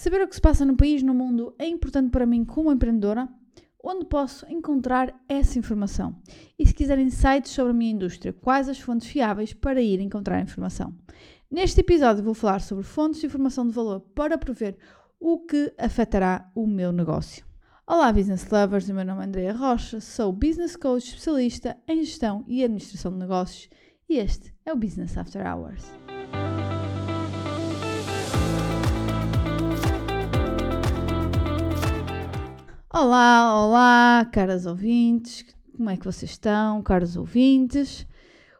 Saber o que se passa no país, no mundo, é importante para mim como empreendedora. Onde posso encontrar essa informação? E se quiserem insights sobre a minha indústria, quais as fontes fiáveis para ir encontrar informação? Neste episódio vou falar sobre fontes de informação de valor para prever o que afetará o meu negócio. Olá, business lovers, o meu nome é Andrea Rocha, sou business coach especialista em gestão e administração de negócios e este é o Business After Hours. Olá, olá, caras ouvintes, como é que vocês estão, caros ouvintes?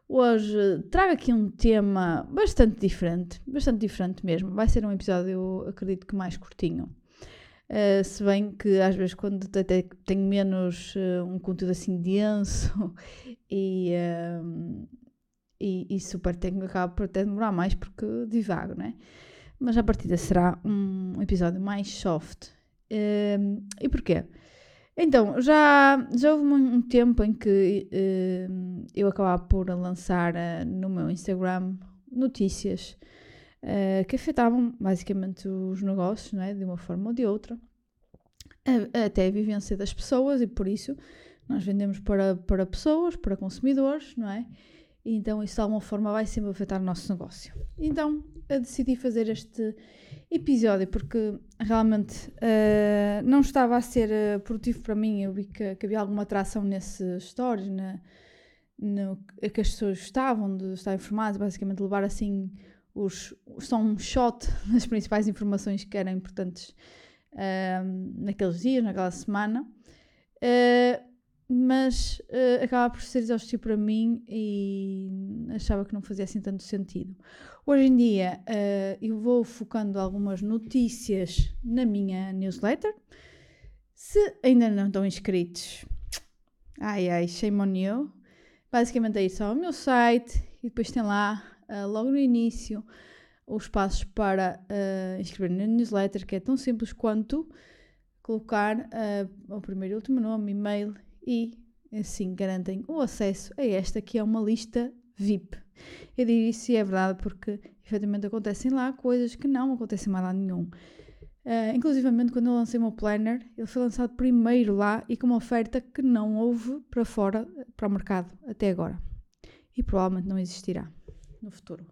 Hoje trago aqui um tema bastante diferente, bastante diferente mesmo. Vai ser um episódio, eu acredito que mais curtinho. Uh, se bem que às vezes quando tenho menos uh, um conteúdo assim denso e, uh, e, e, super técnico acaba por até demorar mais porque divago, né? Mas a partida será um episódio mais soft. E porquê? Então, já, já houve um tempo em que uh, eu acabava por lançar uh, no meu Instagram notícias uh, que afetavam basicamente os negócios, não é? de uma forma ou de outra, até a vivência das pessoas, e por isso nós vendemos para, para pessoas, para consumidores, não é? E então isso de alguma forma vai sempre afetar o nosso negócio. Então eu decidi fazer este episódio porque realmente uh, não estava a ser uh, produtivo para mim. Eu vi que, que havia alguma atração nesses stories, na, no, que as pessoas estavam de estar informadas, basicamente levar assim os, só um shot das principais informações que eram importantes uh, naqueles dias, naquela semana. Uh, mas uh, acaba por ser exaustivo para mim e achava que não fazia assim tanto sentido. Hoje em dia uh, eu vou focando algumas notícias na minha newsletter. Se ainda não estão inscritos, ai ai, shame on you. Basicamente é isso, é o meu site e depois tem lá, uh, logo no início, os passos para inscrever na newsletter, que é tão simples quanto colocar o primeiro e último nome, e-mail e assim garantem o acesso a esta que é uma lista VIP. Eu digo isso e é verdade porque efetivamente acontecem lá coisas que não acontecem mais lá nenhum. Uh, inclusivamente quando eu lancei o meu planner, ele foi lançado primeiro lá e com uma oferta que não houve para fora, para o mercado até agora. E provavelmente não existirá no futuro.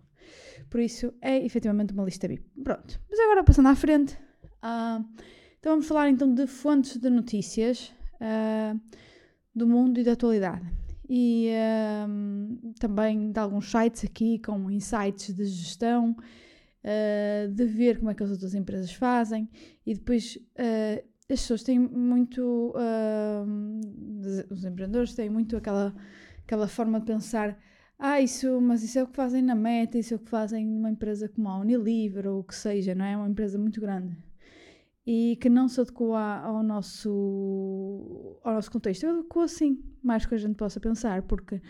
Por isso é efetivamente uma lista VIP. Pronto, mas agora passando à frente, uh, então vamos falar então de fontes de notícias. Uh, do mundo e da atualidade. E um, também de alguns sites aqui com insights de gestão, uh, de ver como é que as outras empresas fazem e depois uh, as pessoas têm muito, uh, os empreendedores têm muito aquela, aquela forma de pensar ah, isso, mas isso é o que fazem na Meta, isso é o que fazem numa empresa como a Unilever ou o que seja, não é? Uma empresa muito grande e que não se adequa ao nosso, ao nosso contexto. Eu adequo assim, mais que a gente possa pensar, porque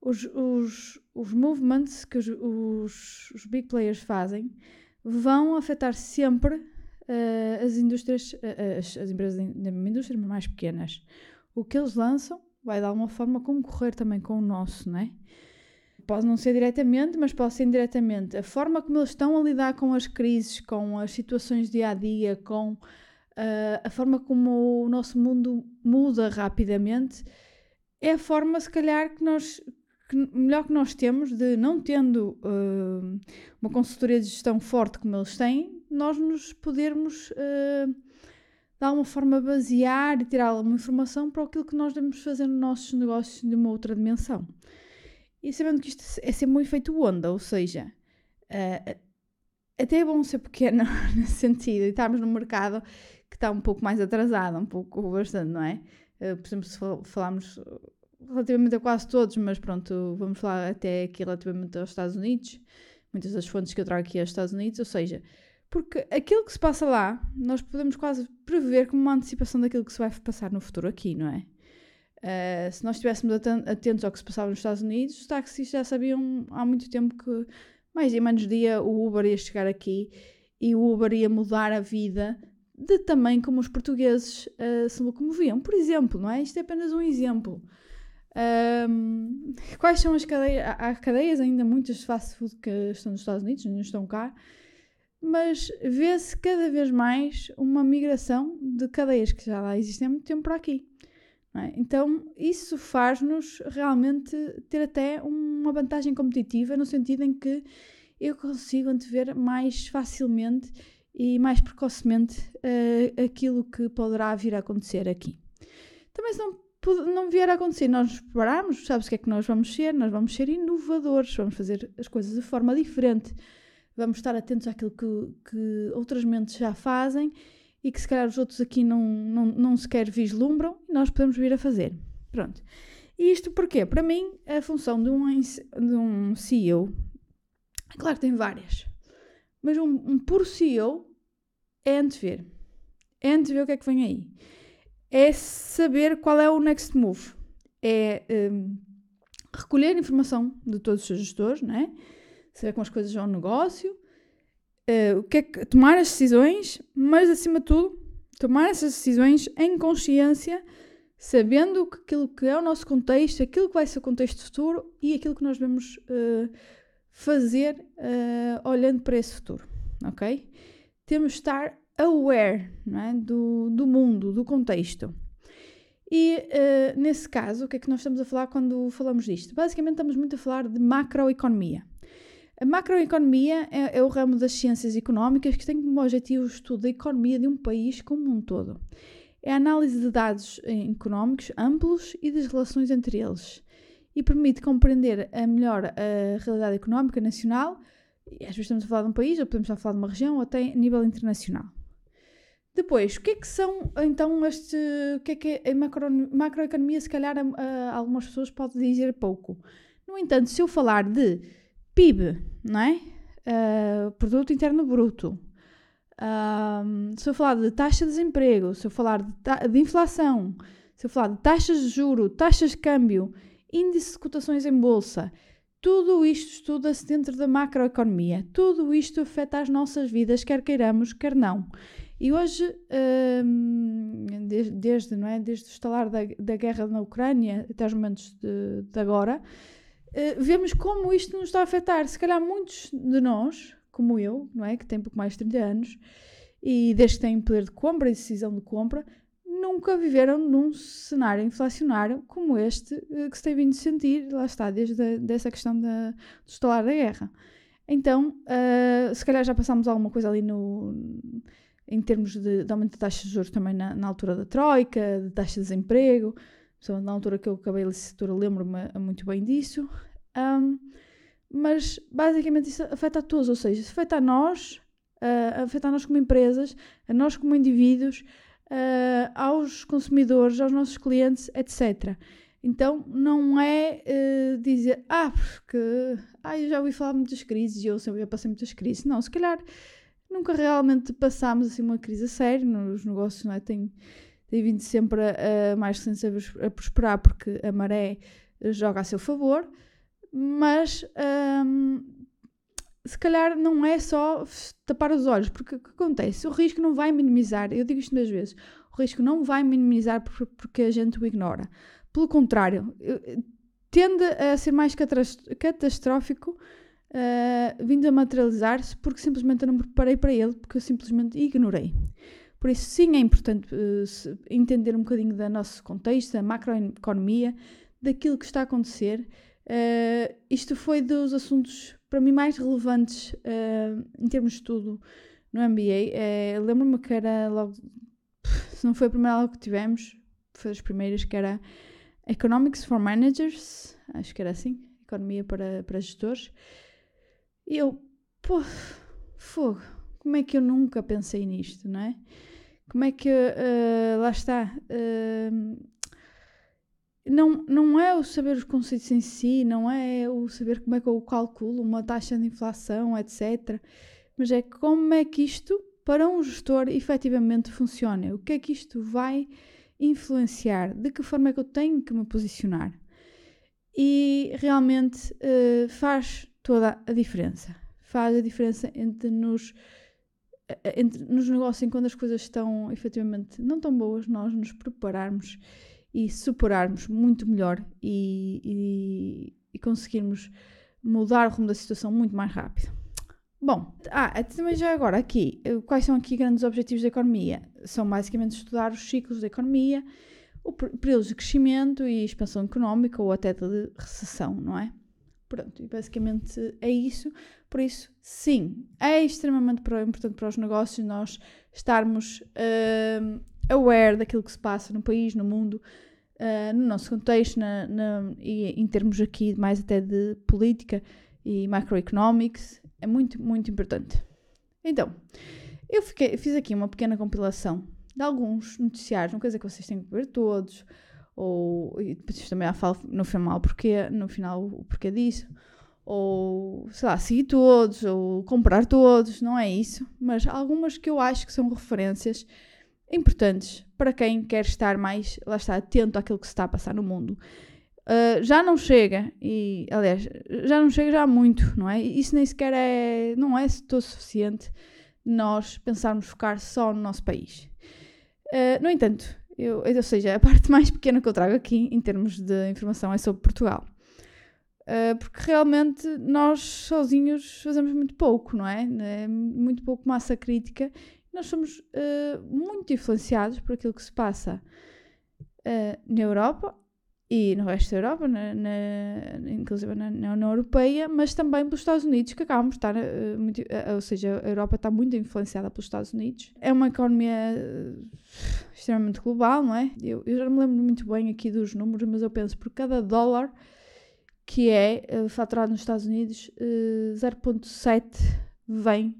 os, os, os movements que os, os, os big players fazem vão afetar sempre uh, as indústrias, uh, as, as empresas da mesma indústria, mas mais pequenas. O que eles lançam vai de alguma forma concorrer também com o nosso, não é? Pode não ser diretamente, mas pode ser indiretamente. A forma como eles estão a lidar com as crises, com as situações dia a dia, com uh, a forma como o nosso mundo muda rapidamente, é a forma, se calhar, que nós. Que, melhor que nós temos de, não tendo uh, uma consultoria de gestão forte como eles têm, nós nos podermos uh, de alguma forma basear e tirar alguma informação para aquilo que nós devemos fazer nos nossos negócios de uma outra dimensão. E sabendo que isto é sempre um efeito onda, ou seja, uh, até é bom ser pequeno nesse sentido e estarmos num mercado que está um pouco mais atrasado, um pouco bastante, não é? Uh, por exemplo, se falarmos relativamente a quase todos, mas pronto, vamos falar até aqui relativamente aos Estados Unidos, muitas das fontes que eu trago aqui aos Estados Unidos, ou seja, porque aquilo que se passa lá, nós podemos quase prever como uma antecipação daquilo que se vai passar no futuro aqui, não é? Uh, se nós estivéssemos atentos ao que se passava nos Estados Unidos, os taxistas já sabiam há muito tempo que mais dia menos dia o Uber ia chegar aqui e o Uber ia mudar a vida de também como os portugueses uh, se locomoviam. Por exemplo, não é? Isto é apenas um exemplo. Um, quais são as cadeias? Há cadeias ainda muitas de fast food que estão nos Estados Unidos, não estão cá, mas vê-se cada vez mais uma migração de cadeias que já lá existem há muito tempo para aqui. É? Então, isso faz-nos realmente ter até uma vantagem competitiva no sentido em que eu consigo antever mais facilmente e mais precocemente uh, aquilo que poderá vir a acontecer aqui. Também se não, não vier a acontecer, nós nos preparamos, sabes o que é que nós vamos ser? Nós vamos ser inovadores, vamos fazer as coisas de forma diferente, vamos estar atentos àquilo que, que outras mentes já fazem e que se calhar os outros aqui não, não, não sequer vislumbram nós podemos vir a fazer. Pronto. E isto porquê? Para mim, a função de um, de um CEO, claro que tem várias, mas um, um puro CEO é antever. É antever o que é que vem aí. É saber qual é o next move. É um, recolher informação de todos os seus gestores, não é? saber como as coisas vão no negócio, o que é que, tomar as decisões, mas acima de tudo, tomar essas decisões em consciência, sabendo que aquilo que é o nosso contexto, aquilo que vai ser o contexto futuro e aquilo que nós devemos uh, fazer uh, olhando para esse futuro, ok? Temos de estar aware é? do, do mundo, do contexto. E uh, nesse caso, o que é que nós estamos a falar quando falamos disto? Basicamente, estamos muito a falar de macroeconomia. A macroeconomia é, é, o ramo das ciências económicas que tem como objetivo o estudo da economia de um país como um todo. É a análise de dados eh, económicos amplos e das relações entre eles e permite compreender a melhor a realidade económica nacional, às vezes estamos a falar de um país, ou podemos estar a falar de uma região, ou até a nível internacional. Depois, o que é que são então este. O que é que é a macro, macroeconomia, se calhar a, a, algumas pessoas podem dizer pouco. No entanto, se eu falar de PIB, não é? Uh, Produto Interno Bruto. Uh, se eu falar de taxa de desemprego, se eu falar de, de, inflação, se eu falar de taxas de juro, taxas de câmbio, índice de cotações em bolsa, tudo isto estuda-se dentro da macroeconomia. Tudo isto afeta as nossas vidas, quer queiramos, quer não. E hoje, desde, desde, não é, desde o estalar da, da guerra na Ucrânia até os momentos de, de agora, uh, vemos como isto nos está a afetar. Se calhar muitos de nós, como eu, não é, que tem pouco mais de 30 anos, e desde que têm poder de compra e decisão de compra, nunca viveram num cenário inflacionário como este uh, que se tem vindo sentir, lá está, desde a, dessa questão da, do estalar da guerra. Então, uh, se calhar já passámos alguma coisa ali no, em termos de, de aumento de taxas de juros também na, na, altura da Troika, de taxa de desemprego, na altura que eu acabei a licenciatura lembro-me muito bem disso. Um, mas basicamente isso afeta a todos, ou seja, afeta a nós, uh, afeta a nós como empresas, a nós como indivíduos, uh, aos consumidores, aos nossos clientes, etc. Então não é uh, dizer, ah, porque ah, eu já ouvi falar muitas crises e eu sempre passei muitas crises. Não, se calhar nunca realmente passámos assim uma crise a sério nos negócios, não é? Tem, tem vindo sempre a, a mais recentes a, a, prosperar porque a maré joga a seu favor, mas um, se calhar não é só tapar os olhos, porque o que acontece? O risco não vai minimizar, eu digo isto muitas vezes, o risco não vai minimizar porque a gente o ignora. Pelo contrário, tende a ser mais catastrófico uh, vindo a materializar-se porque simplesmente eu não me preparei para ele, porque eu simplesmente ignorei. Por isso, sim, é importante uh, entender um bocadinho do nosso contexto, da macroeconomia, daquilo que está a acontecer. Uh, isto foi dos assuntos, para mim, mais relevantes uh, em termos de estudo no MBA. Lembro-me que era logo, se não foi a primeira aula que tivemos, foi das primeiras, que era Economics for Managers, acho que era assim, Economia para, para Gestores. E eu, pô, fogo, como é que eu nunca pensei nisto, não é? Como é que, uh, lá está, uh, não, não é o saber os conceitos em si, não é o saber como é que eu calculo uma taxa de inflação, etc. Mas é como é que isto, para um gestor, efetivamente funciona. O que é que isto vai influenciar? De que forma é que eu tenho que me posicionar? E realmente uh, faz toda a diferença. Faz a diferença entre nos, entre nos negócios enquanto as coisas estão efetivamente não tão boas, nós nos prepararmos e superarmos muito melhor e, e, e conseguirmos mudar o rumo da situação muito mais rápido. Bom, ah, também já agora aqui, eh, quais são aqui grandes objetivos da economia? São basicamente estudar os ciclos da economia, o períodos de crescimento e expansão económica ou até de recessão, não é? Pronto, e basicamente é isso. Por isso, sim, é extremamente importante para os negócios nós estarmos uh, aware daquilo que se passa no país, no mundo, uh, no nosso contexto, na, na, e em termos aqui mais até de política e macroeconomics, é muito, muito importante. Então, eu fiquei, fiz aqui uma pequena compilação de alguns noticiários, não quer dizer que vocês tenham que ver todos, ou e depois também há falo no final porquê, no final o porquê disso, ou sei lá, seguir todos, ou comprar todos, não é isso, mas algumas que eu acho que são referências importantes para quem quer estar mais, lá está, atento àquilo que se está a passar no mundo. Uh, já não chega, e aliás, já não chega já muito, não é? Isso nem sequer é, não é todo suficiente nós pensarmos focar só no nosso país. Uh, no entanto, eu, ou seja, a parte mais pequena que eu trago aqui em termos de informação é sobre Portugal. Uh, porque realmente nós sozinhos fazemos muito pouco, não é? é muito pouco massa crítica. Nós somos uh, muito influenciados por aquilo que se passa na Europa e no resto da Europa, na, na, inclusive na, na, União Europeia, mas também pelos Estados Unidos, que acabam de estar, uh, muito, uh, ou seja, a Europa está muito influenciada pelos Estados Unidos. É uma economia uh, extremamente global, não é? Eu, eu, já não me lembro muito bem aqui dos números, mas eu penso por cada dólar que é faturado nos Estados Unidos, 0,7 vem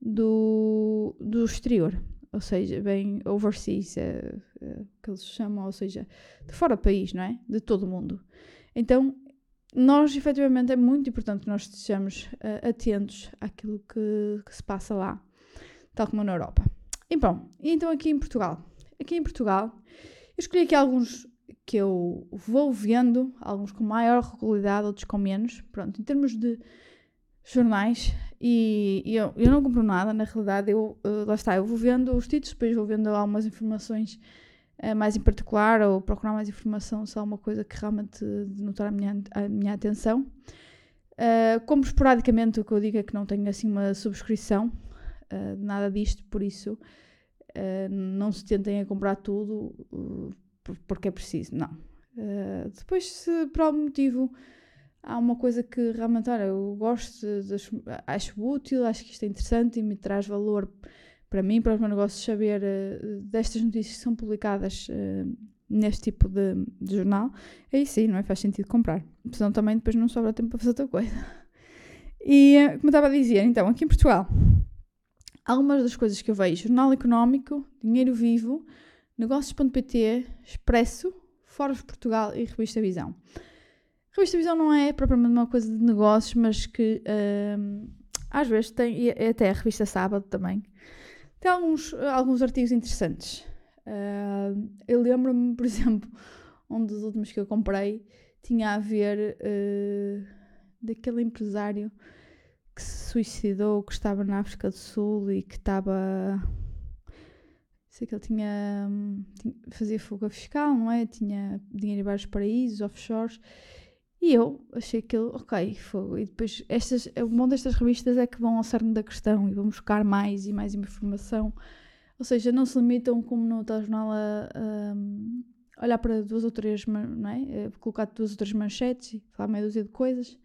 do, do exterior ou seja, bem overseas, é, é, que eles chamam, ou seja, de fora do país, não é? De todo o mundo. Então, nós, efetivamente, é muito importante que nós estejamos uh, atentos àquilo que, que, se passa lá, tal como na Europa. E bom, então aqui em Portugal. Aqui em Portugal, eu escolhi aqui alguns que eu vou vendo, alguns com maior regularidade, outros com menos. Pronto, em termos de jornais, e, eu, eu não compro nada, na realidade, eu, uh, lá está, eu vou vendo os títulos, depois vou vendo algumas informações uh, mais em particular, ou procurar mais informação se há uma coisa que realmente denotar a minha, a minha atenção. Uh, compro esporadicamente, o que eu digo é que não tenho assim uma subscrição, uh, nada disto, por isso não se tentem a comprar tudo porque é preciso, não. depois, se por algum motivo há uma coisa que realmente, olha, eu gosto, acho útil, acho que isto é interessante e me traz valor para mim, para os meus negócios, saber uh, destas notícias que são publicadas uh, neste tipo de, de, jornal, aí sim, não é? Faz sentido comprar. Senão também depois não sobra tempo para fazer outra coisa. E, uh, como estava a dizer, então, aqui em Portugal, algumas das coisas que eu vejo, Jornal Económico, Dinheiro Vivo, Negócios.pt, Expresso, Foros Portugal e Revista Visão. Revista não é propriamente uma coisa de negócios, mas que uh, às vezes tem, e até a revista Sábado também, tem alguns, alguns artigos interessantes. Uh, eu lembro-me, por exemplo, um dos últimos que eu comprei tinha a ver uh, daquele empresário que se suicidou, que estava na África do Sul e que estava. Sei que ele tinha, tinha, fazia fuga fiscal, não é? Tinha dinheiro em vários paraísos, offshores, e eu achei aquilo, ok, foi. E depois, estas, bom destas revistas é que vão ao cerne da questão e vão buscar mais e mais informação. Ou seja, não se limitam, como no telejornal, a, a olhar para duas ou três, não é? A colocar duas ou três manchetes e falar meia dúzia de coisas.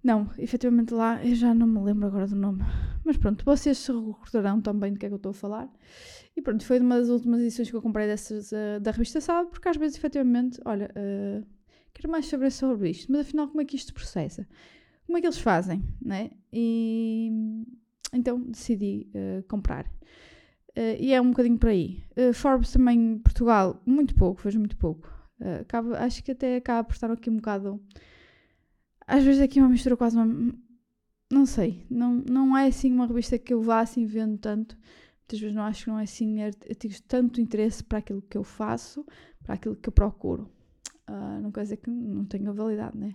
Não, efetivamente lá, eu já não me lembro agora do nome. Mas pronto, vocês se recordarão também do que é que eu estou a falar. E pronto, foi uma das últimas edições que eu comprei dessas uh, da revista Sábado, porque às vezes, efetivamente, olha, uh, quero mais saber sobre isto, mas afinal como é que isto processa? Como é que eles fazem, né? E então decidi uh, comprar. Uh, e é um bocadinho por aí. Uh, Forbes também, Portugal, muito pouco, vejo muito pouco. Acaba, acho que até acaba por estar aqui um bocado. Às vezes aqui uma mistura quase uma. Não sei, não, não é assim uma revista que eu vá assim vendo tanto. Muitas vezes não acho que não é assim artigos de tanto interesse para aquilo que eu faço, para aquilo que eu procuro. Uh, não quer dizer que não tenha validade, né?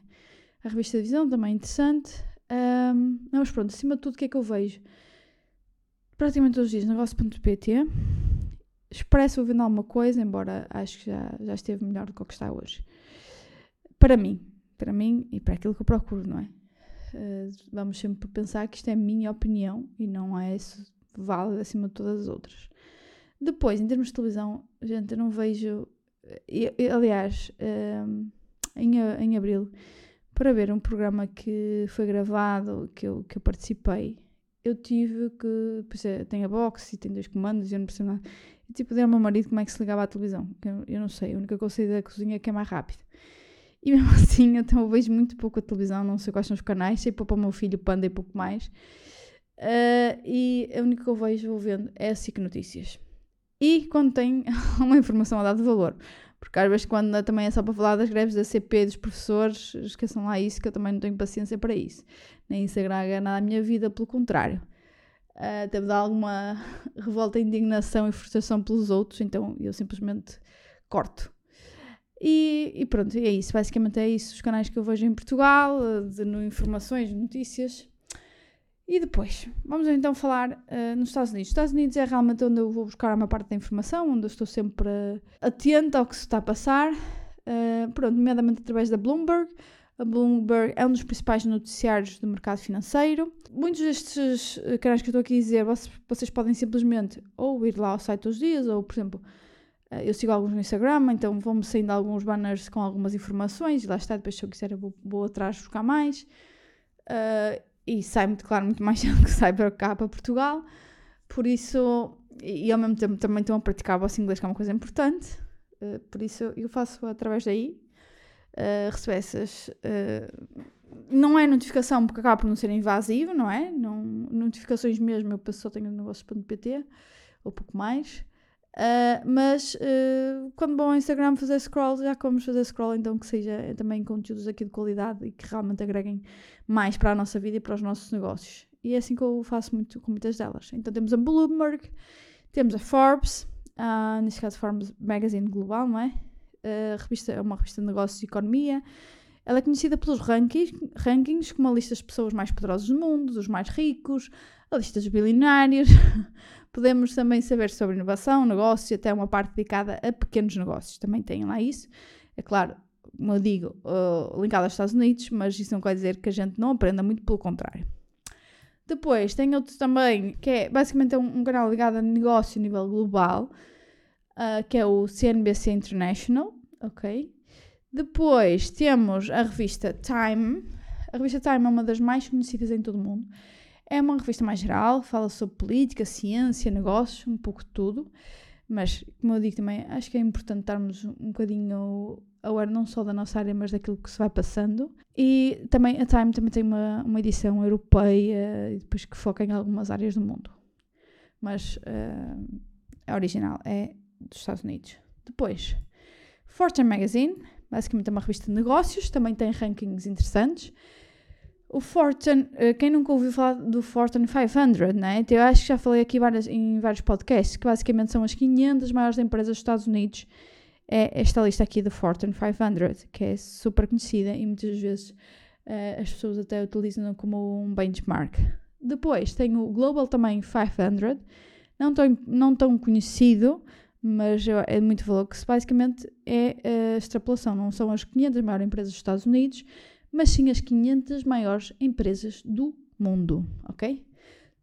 A revista visão também é interessante. Um, mas pronto, acima de tudo, o que é que eu vejo? Praticamente todos os dias, negócio.pt. Expresso vou vendo alguma coisa, embora acho que já, já esteve melhor do que o que está hoje. Para mim, para mim e para aquilo que eu procuro, não é? Uh, vamos sempre pensar que isto é a minha opinião e não é válida acima de todas as outras. Depois, em termos de televisão, gente, eu não vejo. Eu, eu, aliás, um, em, em abril, para ver um programa que foi gravado, que eu, que eu participei, eu tive que. Pois é, tem a box e tem dois comandos e eu não percebo nada. E tipo, dei ao meu marido como é que se ligava à televisão. Eu, eu não sei, a única coisa da cozinha é que é mais rápido. E mesmo assim, então eu vejo muito pouco a televisão, não sei quais são os canais, sei para o meu filho Panda e pouco mais. Uh, e a única que eu vejo vou vendo é a SIC Notícias. E quando tem uma informação a dar de valor. Porque às vezes quando também é só para falar das greves da CP dos professores, esqueçam lá isso que eu também não tenho paciência para isso. Nem isso agrega nada à minha vida, pelo contrário. Uh, deve dar alguma revolta, indignação e frustração pelos outros, então eu simplesmente corto. E, e, pronto, é isso. Basicamente é isso. Os canais que eu vejo em Portugal, de, no informações, notícias. E depois, vamos então falar uh, nos Estados Unidos. Os Estados Unidos é realmente onde eu vou buscar a maior parte da informação, onde eu estou sempre uh, atenta ao que se está a passar. Uh, pronto, nomeadamente através da Bloomberg. A Bloomberg é um dos principais noticiários do mercado financeiro. Muitos destes canais que eu estou aqui a dizer, vocês, vocês podem simplesmente ou ir lá ao site dos dias, ou, por exemplo, eh, eu sigo alguns no Instagram, então vão-me saindo alguns banners com algumas informações, e lá está, depois se eu quiser eu vou, vou atrás buscar mais. Uh, e sai-me, claro, muito mais cedo que sai para cá, para Portugal. Por isso, e, ao mesmo tempo também estão a praticar o vosso inglês, que é uma coisa importante. Uh, por isso eu faço através daí. Uh, recebo essas. Uh, não é notificação porque acaba por não ser invasivo, não é? Não, notificações mesmo, eu só tenho negócios.pt ou pouco mais. Uh, mas uh, quando vão ao Instagram fazer scroll, já vamos fazer scroll, então que seja também conteúdos aqui de qualidade e que realmente agreguem mais para a nossa vida e para os nossos negócios. E é assim que eu faço muito com muitas delas. Então temos a Bloomberg, temos a Forbes, uh, neste caso Forbes Magazine Global, não é? Uh, revista, é uma revista de negócios e economia. Ela é conhecida pelos rankings, rankings como a lista das pessoas mais poderosas do mundo, dos mais ricos, a lista dos bilionários, Podemos também saber sobre inovação, negócios e até uma parte dedicada a pequenos negócios. Também tem lá isso. É claro, como eu digo, uh, linkado aos Estados Unidos, mas isso não quer dizer que a gente não aprenda, muito pelo contrário. Depois tem outro também, que é basicamente um, um canal ligado a negócio a nível global, uh, que é o CNBC International, ok? Depois temos a revista Time. A revista Time é uma das mais conhecidas em todo o mundo. É uma revista mais geral, fala sobre política, ciência, negócios, um pouco de tudo. Mas, como eu digo também, acho que é importante estarmos um bocadinho aware não só da nossa área, mas daquilo que se vai passando. E também a Time também tem uma, uma edição europeia depois que foca em algumas áreas do mundo. Mas uh, a original é dos Estados Unidos. Depois, Fortune Magazine, basicamente é uma revista de negócios, também tem rankings interessantes. O Fortune, eh, quem nunca ouviu falar do Fortune 500, né? Eu acho que já falei aqui várias, em vários podcasts, que basicamente são as 500 maiores empresas dos Estados Unidos. É esta lista aqui do Fortune 500, que é super conhecida e muitas vezes uh, as pessoas até utilizam como um benchmark. Depois tem o Global também 500, não tão, não tão conhecido, mas é muito valor, que basicamente é a extrapolação, não são as 500 maiores empresas dos Estados Unidos, mas sim as 500 maiores empresas do mundo, ok?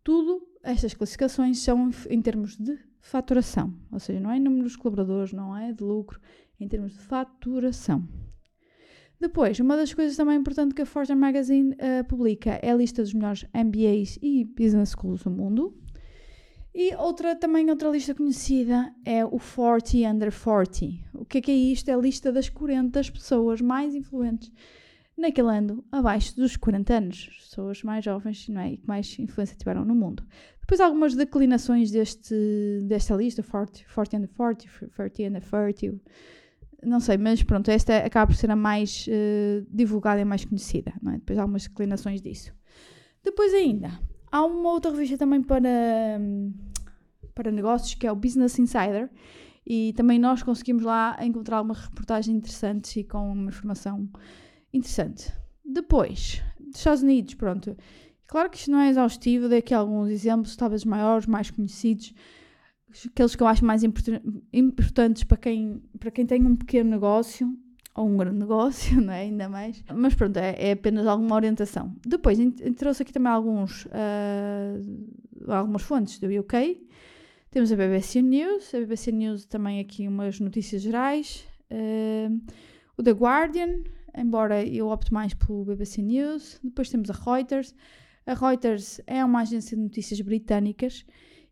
Tudo estas classificações são em termos de faturação, ou seja, não é número de colaboradores, não é de lucro, é em termos de faturação. Depois, uma das coisas também importantes que a Fortune Magazine uh, publica é a lista dos melhores MBAs e Business Schools do mundo. E outra, também outra lista conhecida é o 40 Under 40. O que é que é isto? É a lista das 40 pessoas mais influentes naquele ano abaixo dos 40 anos, pessoas mais jovens não é? e que mais influência tiveram no mundo. Depois algumas declinações deste, desta lista, 40, 40 and 40, 30 and 30, não sei, mas pronto, esta acaba por ser a mais uh, divulgada e mais conhecida, não é? Depois há algumas declinações disso. Depois ainda, há uma outra revista também para, para negócios, que é o Business Insider, e também nós conseguimos lá encontrar uma reportagem interessante e com uma informação interessante. Depois, dos Estados Unidos, pronto. Claro que isto não é exaustivo, dei aqui alguns exemplos, talvez maiores, mais conhecidos, aqueles que eu acho mais importantes para quem, para quem tem um pequeno negócio. Ou um grande negócio, não é? Ainda mais. Mas pronto, é, é apenas alguma orientação. Depois, trouxe aqui também alguns, uh, algumas fontes do UK. Temos a BBC News, a BBC News também aqui umas notícias gerais. Uh, o The Guardian, embora eu opte mais pelo BBC News. Depois temos a Reuters. A Reuters é uma agência de notícias britânicas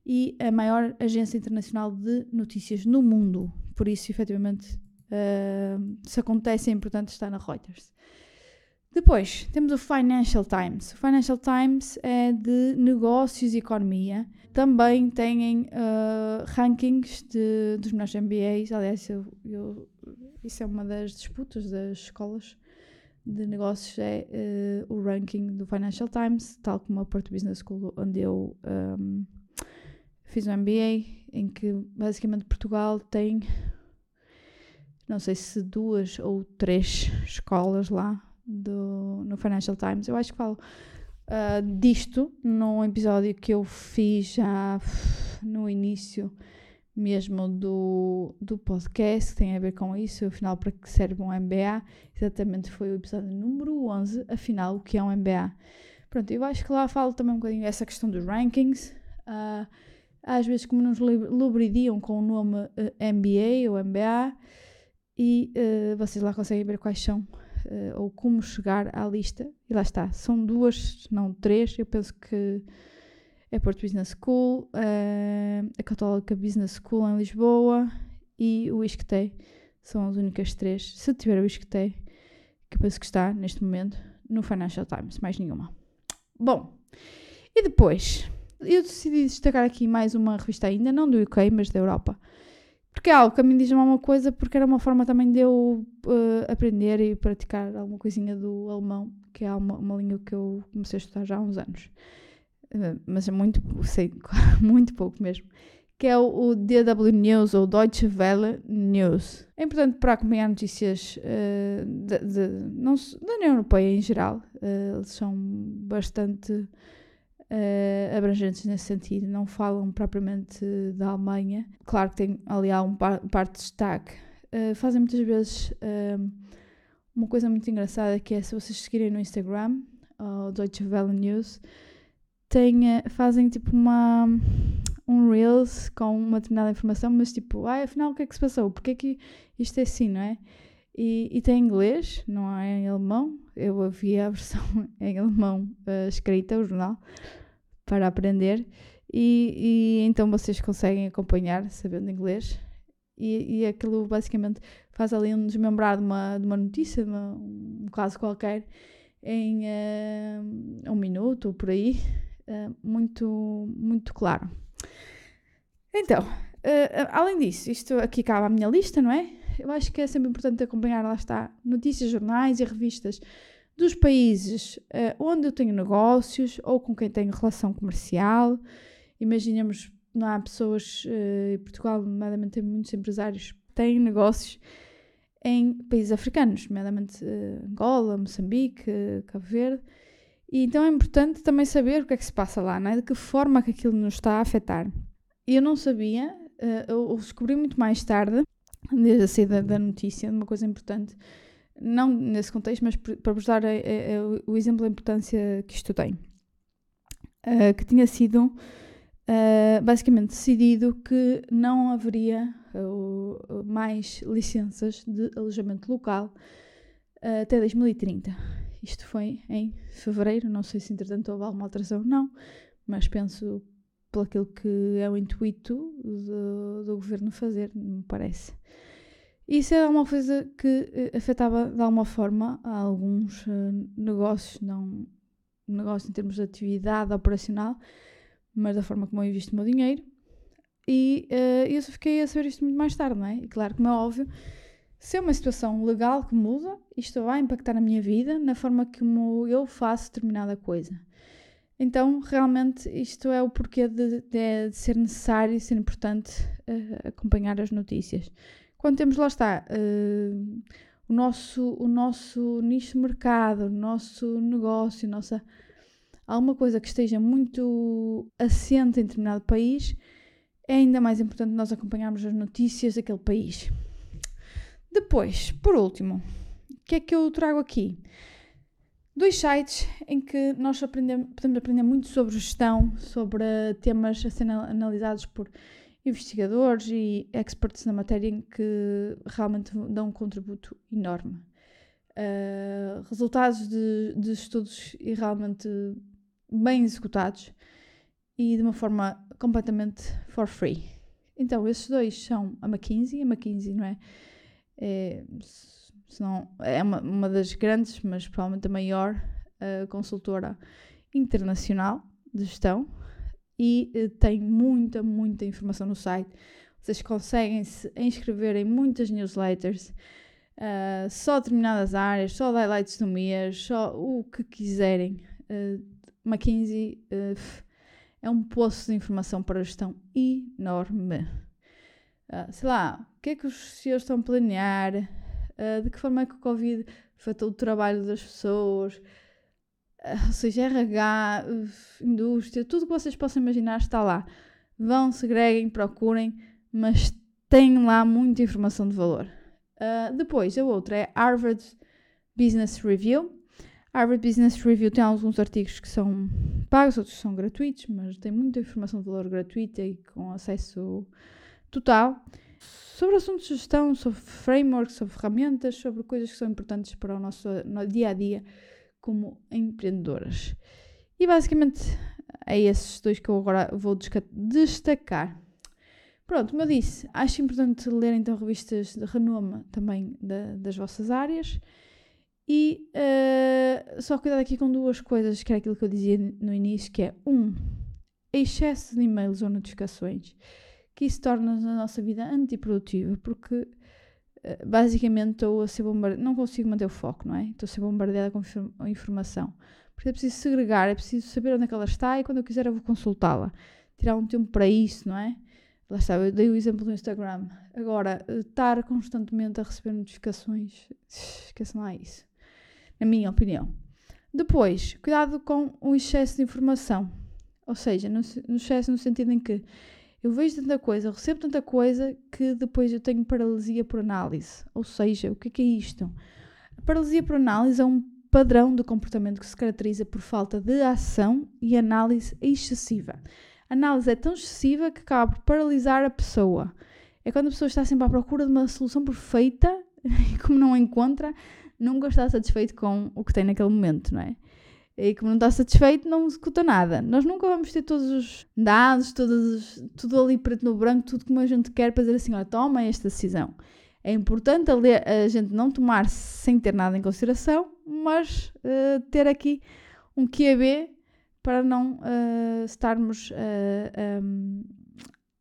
e a maior agência internacional de notícias no mundo. Por isso, efetivamente, Se acontece, é importante estar na Reuters. Depois, temos o Financial Times. O Financial Times é de negócios e economia. Também têm uh, rankings de, dos melhores MBAs. Aliás, eu, eu, isso é uma das disputas das escolas de negócios, é uh, o ranking do Financial Times, tal como a Porto Business School, onde eu um, fiz um MBA, em que basicamente Portugal tem não sei se duas ou três escolas lá do, no Financial Times. Eu acho que falo uh, disto num episódio que eu fiz já no início mesmo do, do podcast, que tem a ver com isso, afinal, para que serve um MBA. Exatamente, foi o episódio número 11, afinal, o que é um MBA. Pronto, eu acho que lá falo também um bocadinho essa questão dos rankings. Uh, às vezes, como nos lubridiam com o nome uh, ah, MBA ou MBA, e uh, vocês lá conseguem ver quais são uh, ou como chegar à lista. E lá está, são duas, não três. Eu penso que é Porto Business School, uh, a Católica Business School em Lisboa e o ISCTE. São as únicas três. Se tiver o ISCTE, que penso que está neste momento no Financial Times, mais nenhuma. Bom, e depois eu decidi destacar aqui mais uma revista ainda, não do UK, mas da Europa porque é algo que a mim diz uma coisa, porque era uma forma também de eu uh, aprender e praticar alguma coisinha do alemão, que é uma, uma língua que eu comecei a estudar já há uns anos. Uh, mas é muito, sei, muito pouco mesmo. Que é o, o, DW News ou Deutsche Welle News. É importante para acompanhar notícias uh, de, de, não, da União Europeia em geral. eles são bastante uh, abrangentes nesse sentido, não falam propriamente da Alemanha. Claro que tem ali há um par, parte de destaque. Uh, fazem muitas vezes uh, uma coisa muito engraçada que é se vocês seguirem no Instagram, o Deutsche Welle News, tem, fazem tipo uma um Reels com uma determinada informação, mas tipo, ah, afinal o que é que se passou? Porque é que isto é assim, não é? E, e tem inglês, não é em alemão. Eu havia a versão em alemão uh, escrita, o jornal, para aprender. E, e, então vocês conseguem acompanhar sabendo inglês. E, e aquilo basicamente faz ali um desmembrar de uma, de uma notícia, de uma, um caso qualquer, em uh, um minuto ou por aí, uh, muito, muito claro. Então, além disso, isto aqui acaba a minha lista, não é? Eu acho que é sempre importante acompanhar, lá está, notícias, jornais e revistas dos países uh, onde eu tenho negócios ou com quem tenho relação comercial. Imaginemos, não há pessoas, uh, em Portugal, nomeadamente, tem muitos empresários que têm negócios em países africanos, nomeadamente uh, Angola, Moçambique, Cabo Verde. E então é importante também saber o que é que se passa lá, não é? de que forma que aquilo nos está a afetar. Eu não sabia, eu descobri muito mais tarde, desde a saída da notícia, de uma coisa importante não nesse contexto, mas para vos dar é, é, o exemplo da importância que isto tem. Uh, que tinha sido uh, basicamente decidido que não haveria uh, mais licenças de alojamento local até 2030. Isto foi em fevereiro, não sei se entretanto houve alguma alteração, não, mas penso pelo aquilo que é o intuito do, do governo fazer, me parece. Isso é uma coisa que eh, afetava de alguma forma alguns uh, negócios, não negócio em termos de atividade operacional, mas da forma como eu invisto o meu dinheiro. E uh, eu só fiquei a saber isto muito mais tarde, não é? E claro, como é óbvio, se é uma situação legal que muda, isto vai impactar a minha vida, na forma como eu faço determinada coisa. Então, realmente, isto é o porquê de, de, de ser necessário e ser importante uh, acompanhar as notícias quando temos, lá está, uh, o, nosso, o nosso nicho de mercado, o nosso negócio, nossa, alguma coisa que esteja muito assente em determinado país, é ainda mais importante nós acompanharmos as notícias daquele país. Depois, por último, o que é que eu trago aqui? Dois sites em que nós aprendemos, podemos aprender muito sobre gestão, sobre temas a serem analisados por investigadores e experts na matéria em que realmente dão um contributo enorme. Uh, resultados de, de, estudos realmente bem executados e de uma forma completamente for free. Então, esses dois são a McKinsey, a McKinsey, não é? É, é uma, uma das grandes, mas provavelmente a maior uh, consultora internacional de gestão e uh, tem muita, muita informação no site. Vocês conseguem se inscrever em muitas newsletters, uh, só determinadas áreas, só highlights do mês, só o que quiserem. Uh, McKinsey é um poço de informação para gestão enorme. sei lá, o que é que os CEOs estão a planear? De que forma é que o Covid afetou o trabalho das pessoas? ou seja, RH, indústria, tudo que vocês possam imaginar está lá. Vão, segreguem, procurem, mas tem lá muita informação de valor. Uh, depois, a outra é Harvard Business Review. Harvard Business Review tem alguns artigos que são pagos, outros são gratuitos, mas tem muita informação de valor gratuita e com acesso total sobre assuntos de gestão, sobre frameworks, sobre ferramentas, sobre coisas que são importantes para o nosso no dia a dia como empreendedoras. E basicamente é esses dois que eu agora vou destacar. Pronto, como eu disse, acho importante ler então revistas de renome também da, das vossas áreas. E uh, só cuidado aqui com duas coisas, que era aquilo que eu dizia no início, que é um, excesso de e-mails ou notificações, que isso torna a nossa vida antiprodutiva, porque eh, basicamente estou a ser bombardeada, não consigo manter o foco, não é? Estou a ser bombardeada com informação. Porque é preciso segregar, é preciso saber onde é que ela está e quando eu quiser eu vou consultá-la. Tirar um tempo para isso, não é? Lá está, eu dei o exemplo do Instagram. Agora, estar constantemente a receber notificações, esqueçam lá isso. Na minha opinião. Depois, cuidado com o excesso de informação. Ou seja, no, no excesso no sentido em que eu vejo tanta coisa, recebo tanta coisa que depois eu tenho paralisia por análise. Ou seja, o que é, que é isto? A paralisia por análise é um padrão de comportamento que se caracteriza por falta de ação e análise excessiva. A análise é tão excessiva que acaba por paralisar a pessoa. É quando a pessoa está sempre à procura de uma solução perfeita e, como não a encontra, nunca está satisfeito com o que tem naquele momento, não é? E como não está satisfeito, não executa nada. Nós nunca vamos ter todos os dados, todos, tudo ali preto no branco, tudo como a gente quer para dizer assim, olha, toma esta decisão. É importante a, gente não tomar sem ter nada em consideração, mas uh, ter aqui um QB para não uh, estarmos uh, eh, um,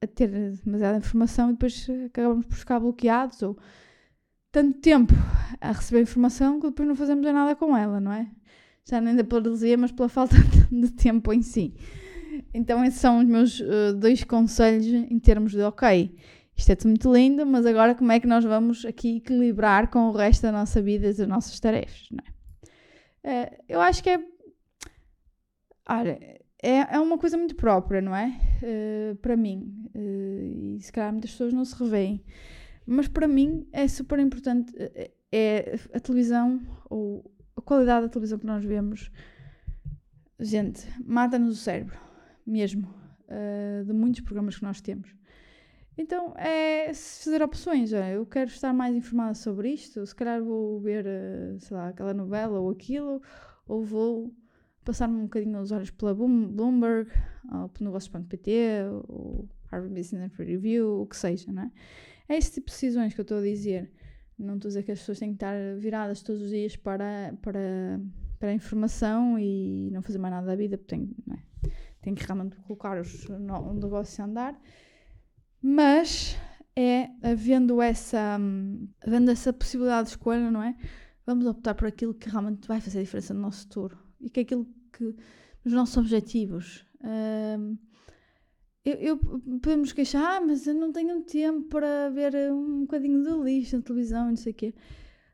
a ter demasiada informação e depois acabamos por ficar bloqueados ou tanto tempo a receber informação que depois não fazemos nada com ela, não é? Já nem da paralisia, mas pela falta de tempo em si. Então, esses são os meus uh, dois conselhos em termos de, ok, isto é tudo muito lindo, mas agora como é que nós vamos aqui equilibrar com o resto da nossa vida e das nossas tarefas, não é? Uh, eu acho que é. Olha, é, é uma coisa muito própria, não é? Uh, para mim. e se calhar muitas pessoas não se revêem. Mas para mim é super importante. É a televisão ou qualidade da televisão que nós vemos, gente, mata-nos o cérebro, mesmo, uh, de muitos programas que nós temos. Então é fazer opções. É, eu quero estar mais informada sobre isto. Se calhar vou ver, uh, sei lá, aquela novela ou aquilo, ou vou passar-me um bocadinho os olhos pela Bloomberg, ou pelo negócios.pt, ou Harvard Business Review, o que seja, não é? É esse tipo de decisões que eu estou a dizer. Não estou a dizer que as pessoas têm que estar viradas todos os dias para, para, para a informação e não fazer mais nada da vida, porque têm, é? têm que realmente colocar os, o negócio a andar. Mas é havendo essa, havendo essa possibilidade de escolha, não é? Vamos optar por aquilo que realmente vai fazer a diferença no nosso futuro e que é aquilo que nos nossos objetivos. Um, eu, eu, podemos queixar, ah, mas eu não tenho tempo para ver um bocadinho de lixo na televisão e não sei o quê.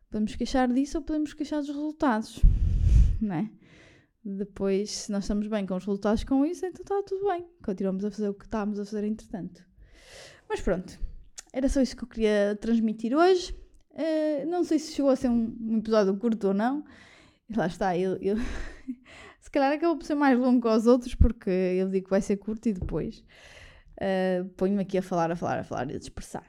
Podemos queixar disso ou podemos queixar dos resultados, é? Depois, se nós estamos bem com os resultados com isso, então está tudo bem. Continuamos a fazer o que estávamos a fazer entretanto. Mas pronto, era só isso que eu queria transmitir hoje. Uh, não sei se chegou a ser um, um episódio curto ou não. Lá está, eu, eu se calhar acabou por ser mais longo que os outros, porque eu digo que vai ser curto e depois uh, ponho-me aqui a falar, a falar, a falar e a dispersar.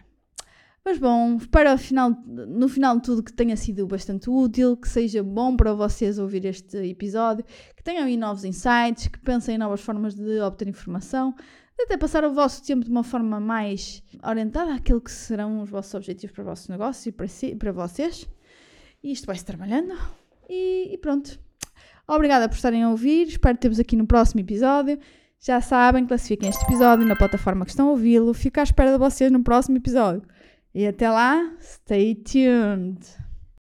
Mas bom, espero final, no final de tudo que tenha sido bastante útil, que seja bom para vocês ouvir este episódio, que tenham aí novos insights, que pensem em novas formas de obter informação, de até passar o vosso tempo de uma forma mais orientada àquilo que serão os vossos objetivos para o vosso negócio e para, si, para vocês. E isto vai-se trabalhando. E, e pronto. Obrigada por estarem a ouvir. Espero ter-vos aqui no próximo episódio. Já sabem, classifiquem este episódio na plataforma que estão a ouvi-lo. Fico à espera de vocês no próximo episódio. E até lá, stay tuned!